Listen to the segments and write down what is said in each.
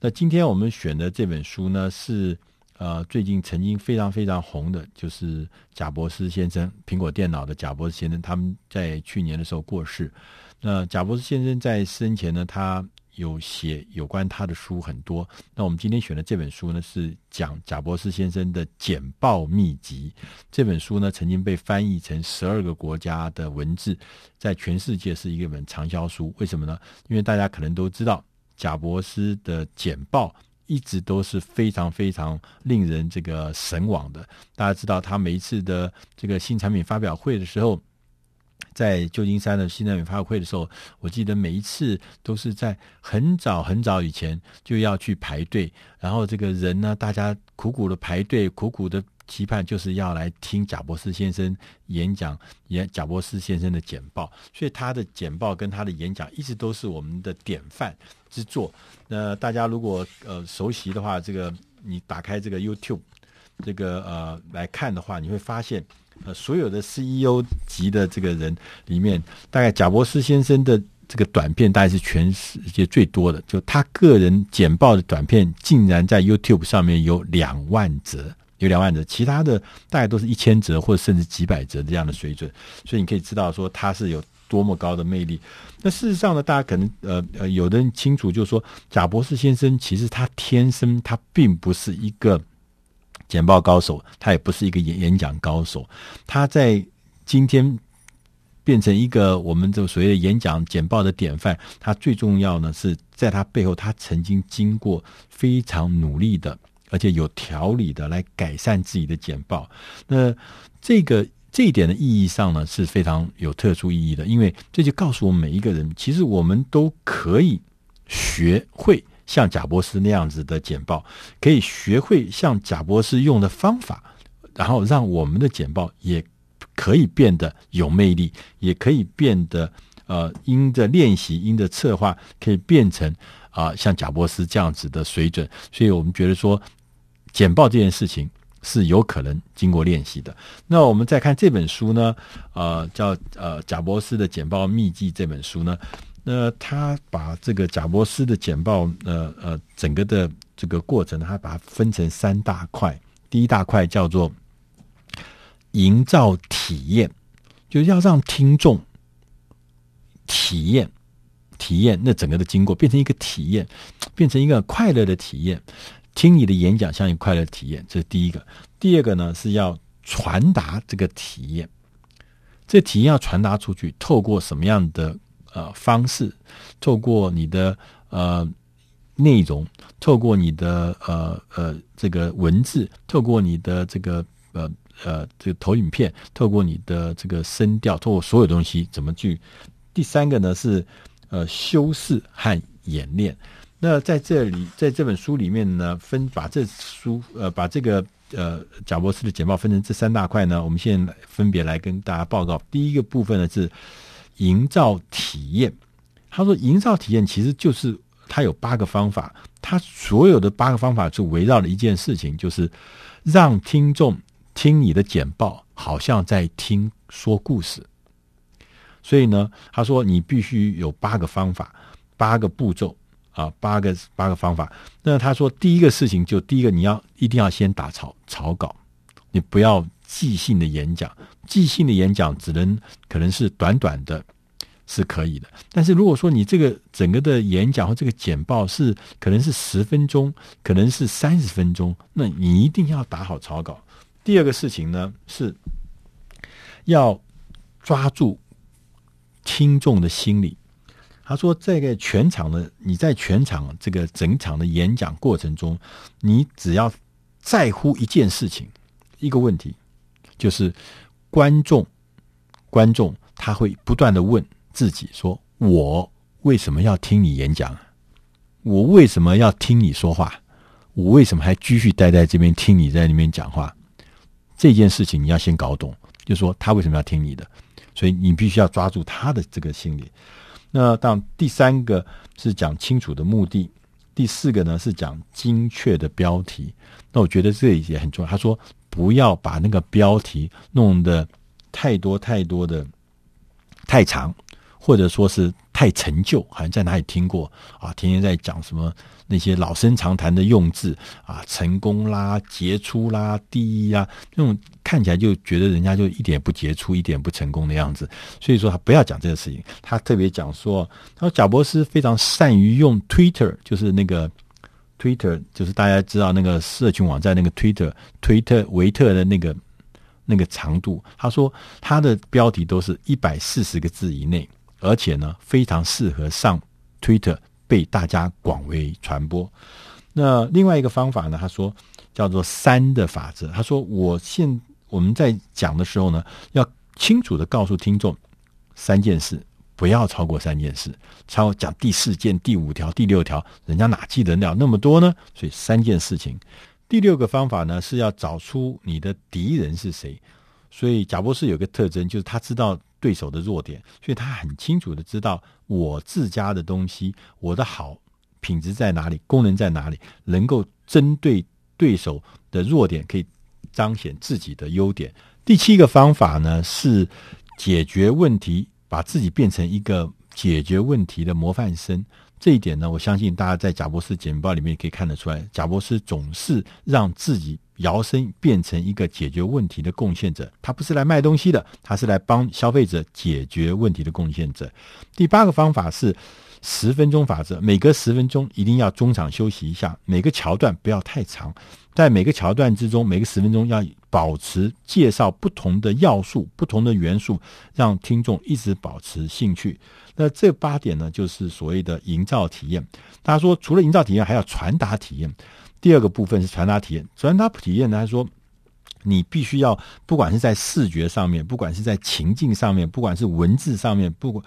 那今天我们选的这本书呢，是呃最近曾经非常非常红的，就是贾伯斯先生，苹果电脑的贾伯斯先生，他们在去年的时候过世。那贾伯斯先生在生前呢，他有写有关他的书很多。那我们今天选的这本书呢，是讲贾伯斯先生的简报秘籍。这本书呢，曾经被翻译成十二个国家的文字，在全世界是一本畅销书。为什么呢？因为大家可能都知道，贾伯斯的简报一直都是非常非常令人这个神往的。大家知道，他每一次的这个新产品发表会的时候，在旧金山的新产品发布会的时候，我记得每一次都是在很早很早以前就要去排队，然后这个人呢，大家苦苦的排队，苦苦的期盼，就是要来听贾伯斯先生演讲，演贾伯斯先生的简报。所以他的简报跟他的演讲一直都是我们的典范之作。那大家如果呃熟悉的话，这个你打开这个 YouTube 这个呃来看的话，你会发现。呃，所有的 CEO 级的这个人里面，大概贾伯斯先生的这个短片，大概是全世界最多的。就他个人简报的短片，竟然在 YouTube 上面有两万则，有两万折，其他的大概都是一千折或者甚至几百折这样的水准。所以你可以知道说他是有多么高的魅力。那事实上呢，大家可能呃呃，有的人清楚，就是说贾博士先生其实他天生他并不是一个。简报高手，他也不是一个演演讲高手。他在今天变成一个我们这个所谓的演讲简报的典范。他最重要呢，是在他背后，他曾经经过非常努力的，而且有条理的来改善自己的简报。那这个这一点的意义上呢，是非常有特殊意义的，因为这就告诉我们每一个人，其实我们都可以学会。像贾博士那样子的简报，可以学会像贾博士用的方法，然后让我们的简报也可以变得有魅力，也可以变得呃，因着练习，因着策划，可以变成啊、像贾伯斯这样子的水准。所以我们觉得说，简报这件事情是有可能经过练习的。那我们再看这本书呢，呃，叫呃贾伯斯的简报秘籍这本书呢。那他把这个贾伯斯的简报，呃呃，整个的这个过程，他把它分成三大块。第一大块叫做营造体验，就是要让听众体验体验那整个的经过，变成一个体验，变成一个快乐的体验。听你的演讲像一个快乐体验，这是第一个。第二个呢，是要传达这个体验，这体验要传达出去，透过什么样的？呃，方式透过你的呃内容，透过你的呃呃这个文字，透过你的这个呃呃这个投影片，透过你的这个声调，透过所有东西怎么去？第三个呢是呃修饰和演练。那在这里，在这本书里面呢，分把这书呃把这个呃贾伯斯的简报分成这三大块呢，我们现在分别来跟大家报告。第一个部分呢是。营造体验，他说：“营造体验其实就是他有八个方法，他所有的八个方法就围绕了一件事情，就是让听众听你的简报，好像在听说故事。所以呢，他说你必须有八个方法，八个步骤啊，八个八个方法。那他说第一个事情就第一个，你要一定要先打草草稿，你不要。”即兴的演讲，即兴的演讲只能可能是短短的，是可以的。但是如果说你这个整个的演讲或这个简报是可能是十分钟，可能是三十分钟，那你一定要打好草稿。第二个事情呢，是要抓住听众的心理。他说，这个全场的你在全场这个整场的演讲过程中，你只要在乎一件事情，一个问题。就是观众，观众他会不断的问自己说：“我为什么要听你演讲？我为什么要听你说话？我为什么还继续待在这边听你在那边讲话？”这件事情你要先搞懂，就说他为什么要听你的，所以你必须要抓住他的这个心理。那当第三个是讲清楚的目的，第四个呢是讲精确的标题。那我觉得这也很重要。他说。不要把那个标题弄得太多太多的太长，或者说是太陈旧，好像在哪里听过啊？天天在讲什么那些老生常谈的用字啊，成功啦、杰出啦、第一啊，那种看起来就觉得人家就一点不杰出、一点不成功的样子。所以说他不要讲这个事情。他特别讲说，他说贾伯斯非常善于用 Twitter，就是那个 Twitter，就是大家知道那个社群网站那个 Twitter，推特维特的那个。那个长度，他说他的标题都是一百四十个字以内，而且呢非常适合上 Twitter 被大家广为传播。那另外一个方法呢，他说叫做三的法则。他说我现我们在讲的时候呢，要清楚地告诉听众三件事，不要超过三件事。超讲第四件、第五条、第六条，人家哪记得了那么多呢？所以三件事情。第六个方法呢，是要找出你的敌人是谁。所以贾博士有个特征，就是他知道对手的弱点，所以他很清楚的知道我自家的东西，我的好品质在哪里，功能在哪里，能够针对对手的弱点，可以彰显自己的优点。第七个方法呢，是解决问题，把自己变成一个解决问题的模范生。这一点呢，我相信大家在贾博士简报里面可以看得出来，贾博士总是让自己摇身变成一个解决问题的贡献者。他不是来卖东西的，他是来帮消费者解决问题的贡献者。第八个方法是十分钟法则，每隔十分钟一定要中场休息一下，每个桥段不要太长，在每个桥段之中，每个十分钟要保持介绍不同的要素、不同的元素，让听众一直保持兴趣。那这八点呢，就是所谓的营造体验。大家说，除了营造体验，还要传达体验。第二个部分是传达体验。传达体验呢，他说，你必须要，不管是在视觉上面，不管是在情境上面，不管是文字上面，不管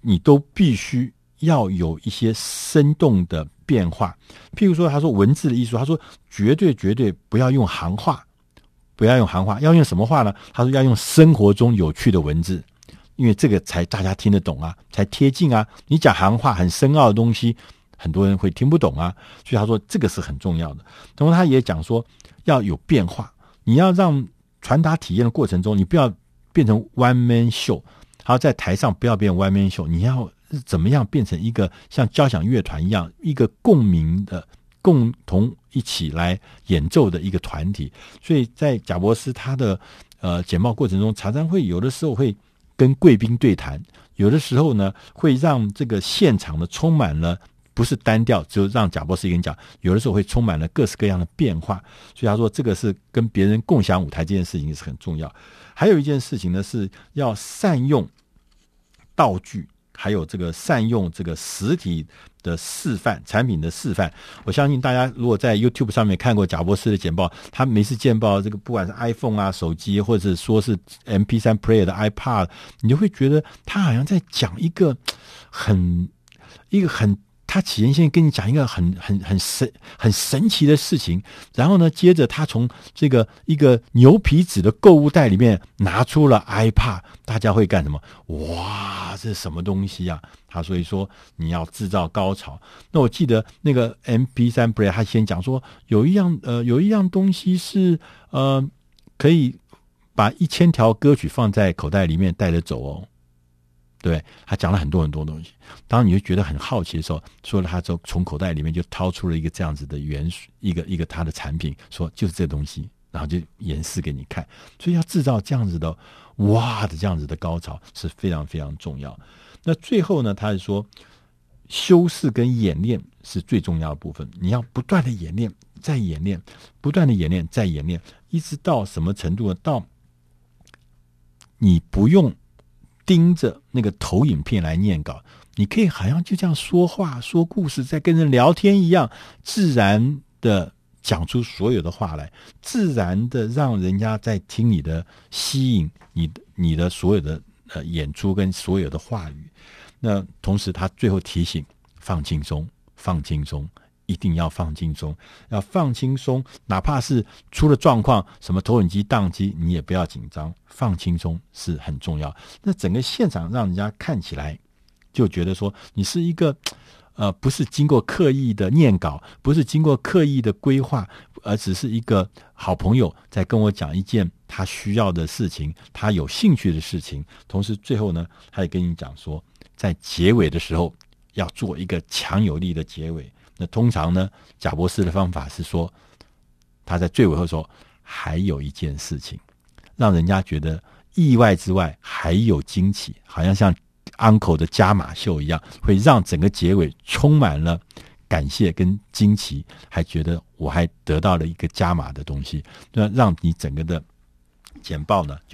你都必须要有一些生动的变化。譬如说，他说文字的艺术，他说绝对绝对不要用行话，不要用行话，要用什么话呢？他说要用生活中有趣的文字。因为这个才大家听得懂啊，才贴近啊。你讲行话很深奥的东西，很多人会听不懂啊。所以他说这个是很重要的。同时他也讲说要有变化，你要让传达体验的过程中，你不要变成 one man show，然后在台上不要变 one man show，你要怎么样变成一个像交响乐团一样，一个共鸣的、共同一起来演奏的一个团体。所以在贾伯斯他的呃简报过程中，常常会有的时候会。跟贵宾对谈，有的时候呢，会让这个现场呢充满了不是单调，就让贾博士跟你讲，有的时候会充满了各式各样的变化。所以他说，这个是跟别人共享舞台这件事情是很重要。还有一件事情呢，是要善用道具。还有这个善用这个实体的示范产品的示范，我相信大家如果在 YouTube 上面看过贾博士的简报，他每次见报这个不管是 iPhone 啊手机，或者是说是 MP3 Player 的 iPad，你就会觉得他好像在讲一个很一个很。他起先先跟你讲一个很很很神很神奇的事情，然后呢，接着他从这个一个牛皮纸的购物袋里面拿出了 iPad，大家会干什么？哇，这什么东西啊？他所以说你要制造高潮。那我记得那个 MP3 Player，他先讲说有一样呃有一样东西是呃可以把一千条歌曲放在口袋里面带着走哦。对，他讲了很多很多东西。当你就觉得很好奇的时候，说了他之后，从口袋里面就掏出了一个这样子的元素，一个一个他的产品，说就是这东西，然后就演示给你看。所以要制造这样子的哇的这样子的高潮是非常非常重要。那最后呢，他是说修饰跟演练是最重要的部分。你要不断的演练，再演练，不断的演练，再演练，一直到什么程度呢？到你不用。盯着那个投影片来念稿，你可以好像就这样说话、说故事，在跟人聊天一样，自然的讲出所有的话来，自然的让人家在听你的，吸引你的你的所有的呃演出跟所有的话语。那同时，他最后提醒：放轻松，放轻松。一定要放轻松，要放轻松，哪怕是出了状况，什么投影机宕机，你也不要紧张，放轻松是很重要。那整个现场让人家看起来就觉得说，你是一个呃，不是经过刻意的念稿，不是经过刻意的规划，而只是一个好朋友在跟我讲一件他需要的事情，他有兴趣的事情。同时，最后呢，他也跟你讲说，在结尾的时候要做一个强有力的结尾。那通常呢，贾博士的方法是说，他在最尾会说，还有一件事情，让人家觉得意外之外还有惊奇，好像像 Uncle 的加码秀一样，会让整个结尾充满了感谢跟惊奇，还觉得我还得到了一个加码的东西，那让你整个的简报呢。